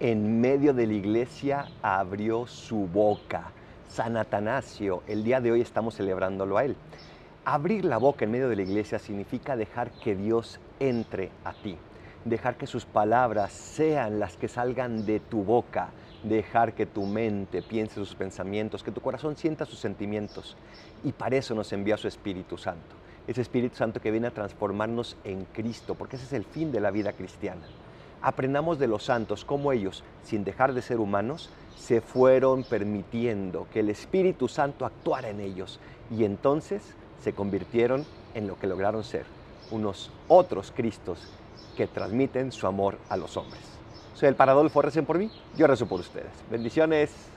en medio de la iglesia abrió su boca. San Atanasio, el día de hoy estamos celebrándolo a él. Abrir la boca en medio de la iglesia significa dejar que Dios entre a ti, dejar que sus palabras sean las que salgan de tu boca, dejar que tu mente piense sus pensamientos, que tu corazón sienta sus sentimientos. Y para eso nos envía su Espíritu Santo. Ese Espíritu Santo que viene a transformarnos en Cristo, porque ese es el fin de la vida cristiana. Aprendamos de los santos cómo ellos, sin dejar de ser humanos, se fueron permitiendo que el Espíritu Santo actuara en ellos y entonces se convirtieron en lo que lograron ser, unos otros Cristos que transmiten su amor a los hombres. Soy el Paradolfo, recen por mí, yo rezo por ustedes. Bendiciones.